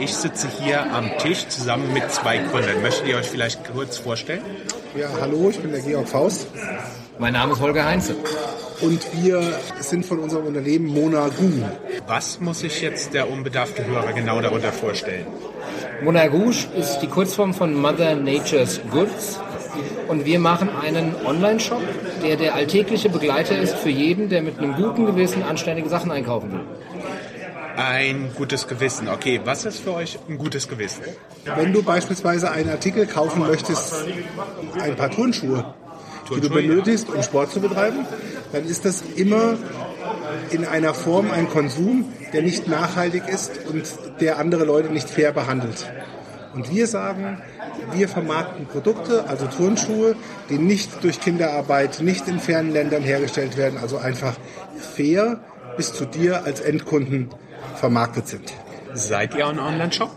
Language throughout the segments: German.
Ich sitze hier am Tisch zusammen mit zwei Gründern. Möchtet ihr euch vielleicht kurz vorstellen? Ja, hallo, ich bin der Georg Faust. Mein Name ist Holger Heinze. Und wir sind von unserem Unternehmen Monagu. Was muss sich jetzt der unbedarfte Hörer genau darunter vorstellen? Monagouche ist die Kurzform von Mother Nature's Goods. Und wir machen einen Online-Shop, der der alltägliche Begleiter ist für jeden, der mit einem guten Gewissen anständige Sachen einkaufen will. Ein gutes Gewissen. Okay, was ist für euch ein gutes Gewissen? Wenn du beispielsweise einen Artikel kaufen möchtest, ein paar Turnschuhe, die du benötigst, um Sport zu betreiben, dann ist das immer in einer Form ein Konsum, der nicht nachhaltig ist und der andere Leute nicht fair behandelt. Und wir sagen, wir vermarkten Produkte, also Turnschuhe, die nicht durch Kinderarbeit, nicht in fernen Ländern hergestellt werden, also einfach fair bis zu dir als Endkunden vermarktet sind. Seid ihr ein Online-Shop?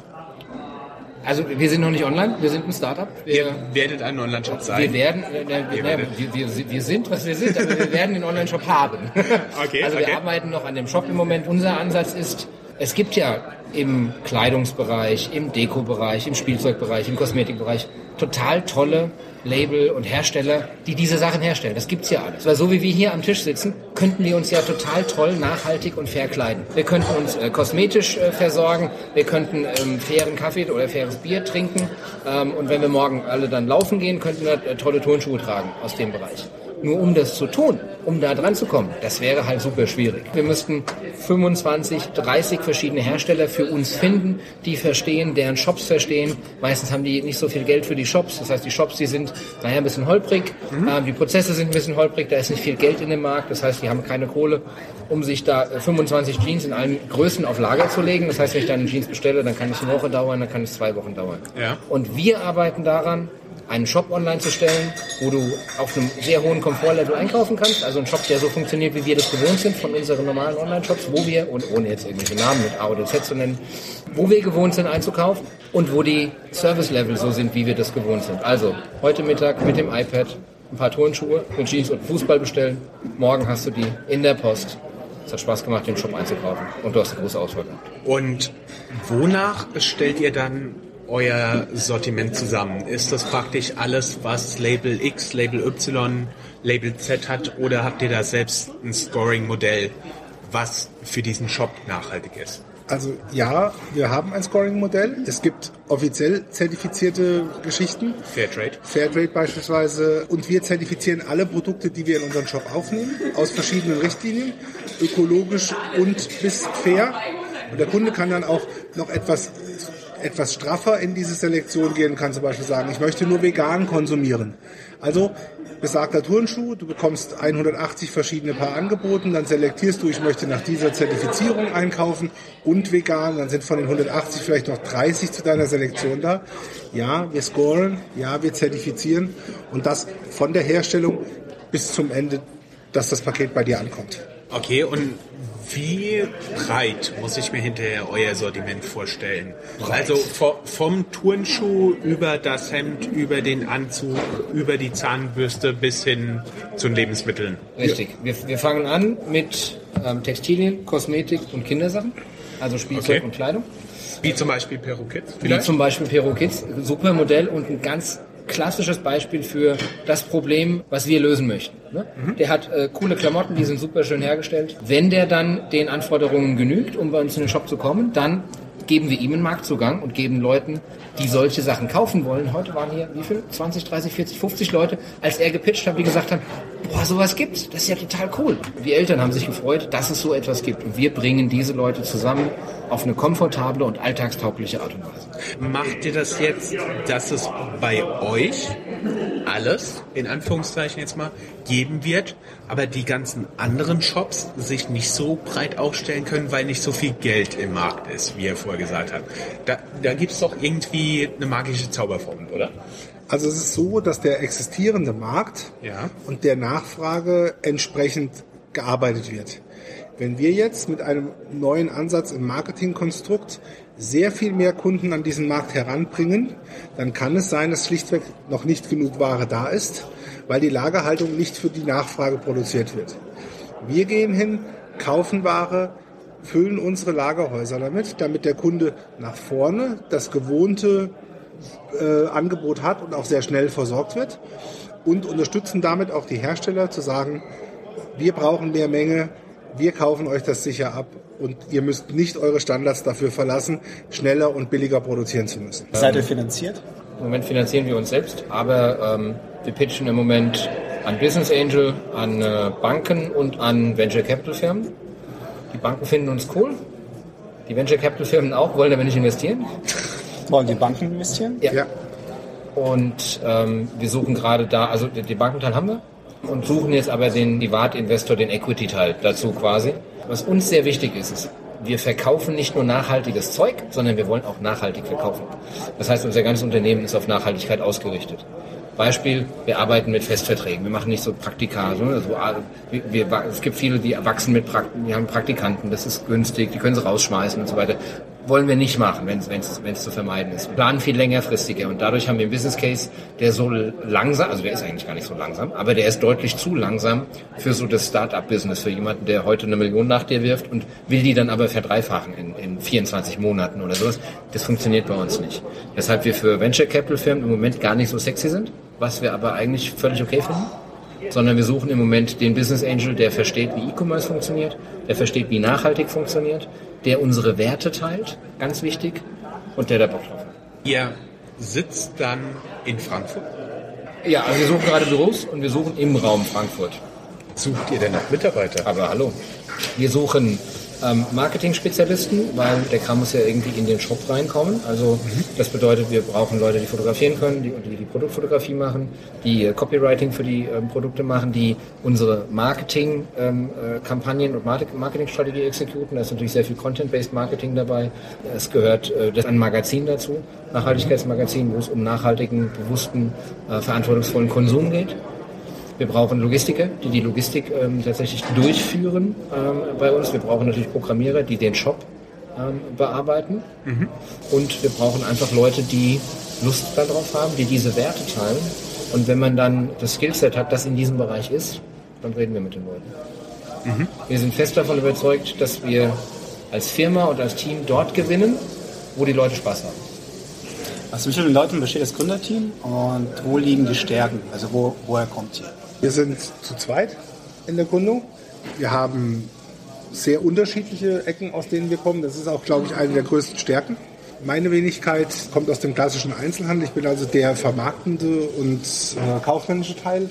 Also wir sind noch nicht online, wir sind ein Startup. Wir, Ihr werdet ein Online-Shop sein. wir werden, äh, äh, werdet- wir, wir, wir sind, was wir sind, aber wir werden den Online-Shop haben. Okay, also okay. wir arbeiten noch an dem Shop im Moment. Unser Ansatz ist, es gibt ja im Kleidungsbereich, im Dekobereich, im Spielzeugbereich, im Kosmetikbereich total tolle Label und Hersteller, die diese Sachen herstellen. Das gibt's ja alles. Weil so wie wir hier am Tisch sitzen, könnten wir uns ja total toll, nachhaltig und fair kleiden. Wir könnten uns äh, kosmetisch äh, versorgen, wir könnten ähm, fairen Kaffee oder faires Bier trinken ähm, und wenn wir morgen alle dann laufen gehen, könnten wir äh, tolle Turnschuhe tragen aus dem Bereich. Nur um das zu tun, um da dran zu kommen, das wäre halt super schwierig. Wir müssten 25, 30 verschiedene Hersteller für uns finden, die verstehen, deren Shops verstehen. Meistens haben die nicht so viel Geld für die Shops. Das heißt, die Shops, die sind, naja, ein bisschen holprig. Ähm, die Prozesse sind ein bisschen holprig. Da ist nicht viel Geld in dem Markt. Das heißt, die haben keine Kohle, um sich da äh, 25 Jeans in allen Größen auf Lager zu legen. Das heißt, wenn ich dann Jeans bestelle, dann kann es eine Woche dauern, dann kann es zwei Wochen dauern. Ja. Und wir arbeiten daran, einen Shop online zu stellen, wo du auf einem sehr hohen Komfortlevel einkaufen kannst. Also ein Shop, der so funktioniert, wie wir das gewohnt sind von unseren normalen Online-Shops, wo wir, und ohne jetzt irgendwelche Namen mit A oder Z zu nennen, wo wir gewohnt sind einzukaufen und wo die Service-Level so sind, wie wir das gewohnt sind. Also heute Mittag mit dem iPad ein paar Turnschuhe mit Jeans und Fußball bestellen. Morgen hast du die in der Post. Es hat Spaß gemacht, den Shop einzukaufen. Und du hast eine große Auswahl gehabt. Und wonach stellt ihr dann euer Sortiment zusammen? Ist das praktisch alles, was Label X, Label Y, Label Z hat? Oder habt ihr da selbst ein Scoring-Modell, was für diesen Shop nachhaltig ist? Also ja, wir haben ein Scoring-Modell. Es gibt offiziell zertifizierte Geschichten. Fairtrade? Fairtrade beispielsweise. Und wir zertifizieren alle Produkte, die wir in unseren Shop aufnehmen, aus verschiedenen Richtlinien, ökologisch und bis fair. Und der Kunde kann dann auch noch etwas, etwas straffer in diese Selektion gehen, kann zum Beispiel sagen, ich möchte nur vegan konsumieren. Also besagter Turnschuh, du bekommst 180 verschiedene Paar angeboten, dann selektierst du, ich möchte nach dieser Zertifizierung einkaufen und vegan, dann sind von den 180 vielleicht noch 30 zu deiner Selektion da. Ja, wir scoren, ja, wir zertifizieren und das von der Herstellung bis zum Ende, dass das Paket bei dir ankommt. Okay, und wie breit muss ich mir hinterher euer Sortiment vorstellen? Also vo- vom Turnschuh über das Hemd, über den Anzug, über die Zahnbürste bis hin zu Lebensmitteln. Richtig. Wir, wir fangen an mit ähm, Textilien, Kosmetik und Kindersachen, also Spielzeug Okay. und Kleidung. Wie zum Beispiel Perukits Wie vielleicht? zum Beispiel Pero Kids, super Modell und ein ganz klassisches Beispiel für das Problem, was wir lösen möchten. Ne? Der hat äh, coole Klamotten, die sind super schön hergestellt. Wenn der dann den Anforderungen genügt, um bei uns in den Shop zu kommen, dann geben wir ihm einen Marktzugang und geben Leuten, die solche Sachen kaufen wollen. Heute waren hier, wie viel? 20, 30, 40, 50 Leute, als er gepitcht hat, die gesagt haben, boah, sowas gibt's. Das ist ja total cool. Die Eltern haben sich gefreut, dass es so etwas gibt. Und wir bringen diese Leute zusammen auf eine komfortable und alltagstaugliche Art und Weise. Macht ihr das jetzt, dass es bei euch alles, in Anführungszeichen jetzt mal, geben wird, aber die ganzen anderen Shops sich nicht so breit aufstellen können, weil nicht so viel Geld im Markt ist, wie ihr vorher gesagt habt. Da, da gibt es doch irgendwie eine magische Zauberformel, oder? Also es ist so, dass der existierende Markt Ja. und der Nachfrage entsprechend gearbeitet wird. Wenn wir jetzt mit einem neuen Ansatz im Marketingkonstrukt sehr viel mehr Kunden an diesen Markt heranbringen, dann kann es sein, dass schlichtweg noch nicht genug Ware da ist, weil die Lagerhaltung nicht für die Nachfrage produziert wird. Wir gehen hin, kaufen Ware, füllen unsere Lagerhäuser damit, damit der Kunde nach vorne das gewohnte äh, Angebot hat und auch sehr schnell versorgt wird und unterstützen damit auch die Hersteller zu sagen, wir brauchen mehr Menge, wir kaufen euch das sicher ab und ihr müsst nicht eure Standards dafür verlassen, schneller und billiger produzieren zu müssen. Seid ihr finanziert? Im Moment finanzieren wir uns selbst, aber ähm, wir pitchen im Moment an Business Angel, an äh, Banken und an Venture Capital Firmen. Die Banken finden uns cool. Die Venture Capital Firmen auch, wollen aber nicht investieren. Wollen die Banken investieren? Ja. ja. Und ähm, wir suchen gerade da, also den Bankenteil haben wir und suchen jetzt aber den Privatinvestor, den Equity-Teil dazu quasi. Was uns sehr wichtig ist, ist, wir verkaufen nicht nur nachhaltiges Zeug, sondern wir wollen auch nachhaltig verkaufen. Das heißt, unser ganzes Unternehmen ist auf Nachhaltigkeit ausgerichtet. Beispiel, wir arbeiten mit Festverträgen, wir machen nicht so Praktika. Also, wir, wir, es gibt viele, die wachsen mit Praktiken, die haben Praktikanten, das ist günstig, die können sie rausschmeißen und so weiter wollen wir nicht machen, wenn es zu vermeiden ist. Wir planen viel längerfristiger und dadurch haben wir einen Business Case, der so langsam, also der ist eigentlich gar nicht so langsam, aber der ist deutlich zu langsam für so das Start-up-Business, für jemanden, der heute eine Million nach dir wirft und will die dann aber verdreifachen in, in 24 Monaten oder sowas. Das funktioniert bei uns nicht. Weshalb wir für Venture Capital Firmen im Moment gar nicht so sexy sind, was wir aber eigentlich völlig okay finden sondern wir suchen im Moment den Business Angel, der versteht, wie E-Commerce funktioniert, der versteht, wie nachhaltig funktioniert, der unsere Werte teilt, ganz wichtig, und der da Bock drauf hat. Ihr sitzt dann in Frankfurt? Ja, also wir suchen gerade Büros und wir suchen im Raum Frankfurt. Sucht ihr denn auch Mitarbeiter? Aber hallo. Wir suchen ähm, Marketing-Spezialisten, weil der Kram muss ja irgendwie in den Shop reinkommen. Also das bedeutet, wir brauchen Leute, die fotografieren können, die die, die Produktfotografie machen, die äh, Copywriting für die ähm, Produkte machen, die unsere Marketing-Kampagnen ähm, äh, und Marketingstrategie exekuten. Da ist natürlich sehr viel Content-Based Marketing dabei. Es gehört äh, ein Magazin dazu, Nachhaltigkeitsmagazin, wo es um nachhaltigen, bewussten, äh, verantwortungsvollen Konsum geht. Wir brauchen Logistiker, die die Logistik ähm, tatsächlich durchführen ähm, bei uns. Wir brauchen natürlich Programmierer, die den Shop ähm, bearbeiten. Mhm. Und wir brauchen einfach Leute, die Lust darauf haben, die diese Werte teilen. Und wenn man dann das Skillset hat, das in diesem Bereich ist, dann reden wir mit den Leuten. Mhm. Wir sind fest davon überzeugt, dass wir als Firma und als Team dort gewinnen, wo die Leute Spaß haben. Aus wie vielen Leuten besteht das Gründerteam und wo liegen die Stärken? Also wo, woher kommt ihr? Wir sind zu zweit in der Gründung. Wir haben sehr unterschiedliche Ecken, aus denen wir kommen. Das ist auch, glaube ich, eine der größten Stärken. Meine Wenigkeit kommt aus dem klassischen Einzelhandel. Ich bin also der vermarktende und äh, kaufmännische Teil.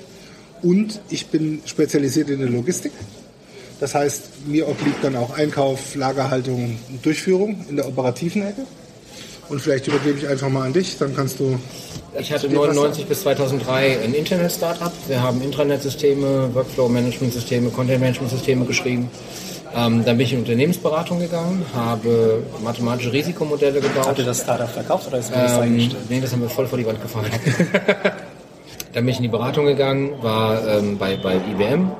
Und ich bin spezialisiert in der Logistik. Das heißt, mir obliegt dann auch Einkauf, Lagerhaltung und Durchführung in der operativen Ecke. Und vielleicht übergebe ich einfach mal an dich, dann kannst du. Ich hatte 99 bis 2003 ein Internet-Startup. Wir haben Intranet-Systeme, Workflow-Management-Systeme, Content-Management-Systeme geschrieben. Ähm, dann bin ich in Unternehmensberatung gegangen, habe mathematische Risikomodelle gebaut. Habt ihr das Startup verkauft oder ist das ähm, eingestellt? Nee, das haben wir voll vor die Wand gefahren. dann bin ich in die Beratung gegangen, war ähm, bei, bei IBM,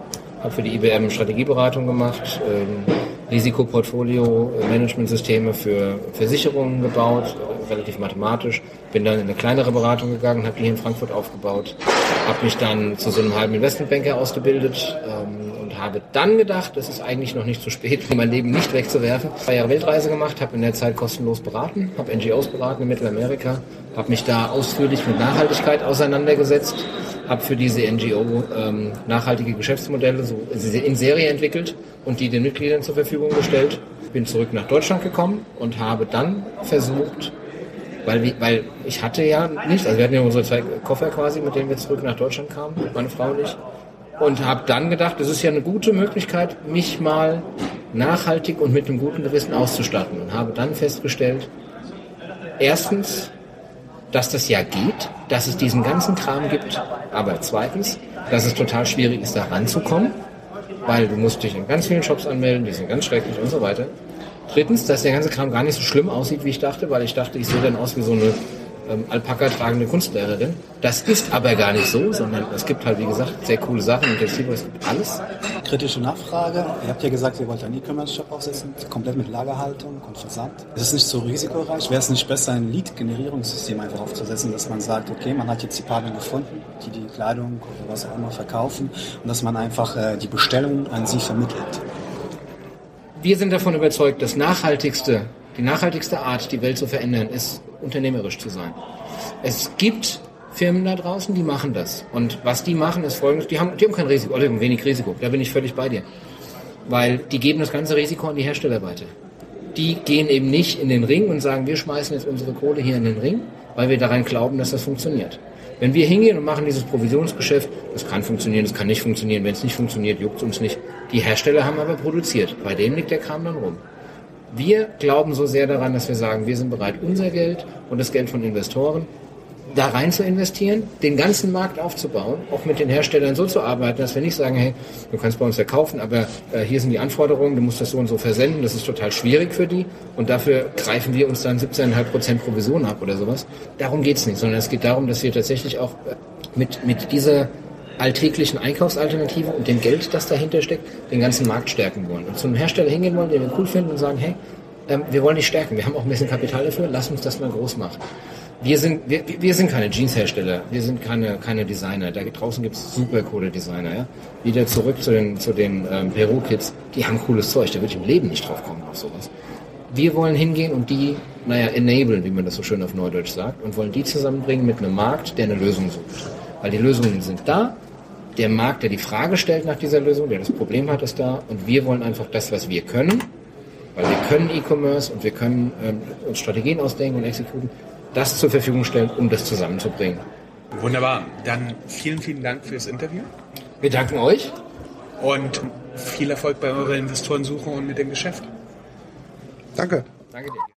habe für die IBM Strategieberatung gemacht, ähm, Risikoportfolio, Managementsysteme für Versicherungen gebaut, relativ mathematisch. Bin dann in eine kleinere Beratung gegangen, habe die hier in Frankfurt aufgebaut, habe mich dann zu so einem halben Investmentbanker ausgebildet ähm, habe dann gedacht, es ist eigentlich noch nicht zu spät, um mein Leben nicht wegzuwerfen. Zwei Jahre Weltreise gemacht, habe in der Zeit kostenlos beraten, habe NGOs beraten in Mittelamerika, habe mich da ausführlich mit Nachhaltigkeit auseinandergesetzt habe für diese NGO ähm, nachhaltige Geschäftsmodelle so in Serie entwickelt und die den Mitgliedern zur Verfügung gestellt. Bin zurück nach Deutschland gekommen und habe dann versucht, weil, weil ich hatte ja nicht, also wir hatten ja unsere zwei Koffer quasi, mit denen wir zurück nach Deutschland kamen, meine Frau und ich, und habe dann gedacht, das ist ja eine gute Möglichkeit, mich mal nachhaltig und mit einem guten Gewissen auszustatten und habe dann festgestellt, erstens, dass das ja geht, dass es diesen ganzen Kram gibt, aber zweitens, dass es total schwierig ist, da ranzukommen, weil du musst dich in ganz vielen Shops anmelden, die sind ganz schrecklich und so weiter. Drittens, dass der ganze Kram gar nicht so schlimm aussieht, wie ich dachte, weil ich dachte, ich sehe dann aus wie so eine ähm, Alpaka tragende Kunstlehrerin. Das ist aber gar nicht so, sondern es gibt halt, wie gesagt, sehr coole Sachen und Textilien, es gibt alles. Kritische Nachfrage. Ihr habt ja gesagt, ihr wollt einen E-Commerce-Shop aufsetzen, komplett mit Lagerhaltung und Versand. Ist es nicht so risikoreich? Wäre es nicht besser, ein Lead-Generierungssystem einfach aufzusetzen, dass man sagt, okay, man hat jetzt die Partner gefunden, die die Kleidung oder was auch immer verkaufen und dass man einfach äh, die Bestellung an sie vermittelt? wir sind davon überzeugt, das nachhaltigste, die nachhaltigste Art, die Welt zu verändern, ist unternehmerisch zu sein. Es gibt Firmen da draußen, die machen das. Und was die machen, ist folgendes, die haben, die haben kein Risiko, oder wenig Risiko, da bin ich völlig bei dir. Weil die geben das ganze Risiko an die Hersteller weiter. Die gehen eben nicht in den Ring und sagen, wir schmeißen jetzt unsere Kohle hier in den Ring, weil wir daran glauben, dass das funktioniert. Wenn wir hingehen und machen dieses Provisionsgeschäft, das kann funktionieren, das kann nicht funktionieren. Wenn es nicht funktioniert, juckt es uns nicht. Die Hersteller haben aber produziert. Bei dem liegt der Kram dann rum. Wir glauben so sehr daran, dass wir sagen, wir sind bereit, unser Geld und das Geld von Investoren da rein zu investieren, den ganzen Markt aufzubauen, auch mit den Herstellern so zu arbeiten, dass wir nicht sagen, hey, du kannst bei uns ja kaufen, aber äh, hier sind die Anforderungen, du musst das so und so versenden, das ist total schwierig für die und dafür greifen wir uns dann 17,5% Provision ab oder sowas. Darum geht's nicht, sondern es geht darum, dass wir tatsächlich auch äh, mit, mit dieser alltäglichen Einkaufsalternative und dem Geld, das dahinter steckt, den ganzen Markt stärken wollen. Und zu einem Hersteller hingehen wollen, den wir cool finden und sagen, hey, ähm, wir wollen dich stärken, wir haben auch ein bisschen Kapital dafür, lass uns das mal groß machen. Wir sind, wir, wir sind keine Jeanshersteller, wir sind keine, keine Designer. Da draußen gibt's super coole Designer. Ja? Wieder zurück zu den, zu den ähm, Peru-Kids, die haben cooles Zeug, da würde ich im Leben nicht drauf kommen auf sowas. Wir wollen hingehen und die, naja, enablen, wie man das so schön auf Neudeutsch sagt, und wollen die zusammenbringen mit einem Markt, der eine Lösung sucht. Weil die Lösungen sind da, der Markt, der die Frage stellt nach dieser Lösung, der das Problem hat, ist da, und wir wollen einfach das, was wir können, weil wir können E-Commerce und wir können ähm, uns Strategien ausdenken und exekutieren, das zur Verfügung stellen, um das zusammenzubringen. Wunderbar. Dann vielen, vielen Dank fürs Interview. Wir danken euch. Und viel Erfolg bei eurer Investorensuche und mit dem Geschäft. Danke. Danke dir.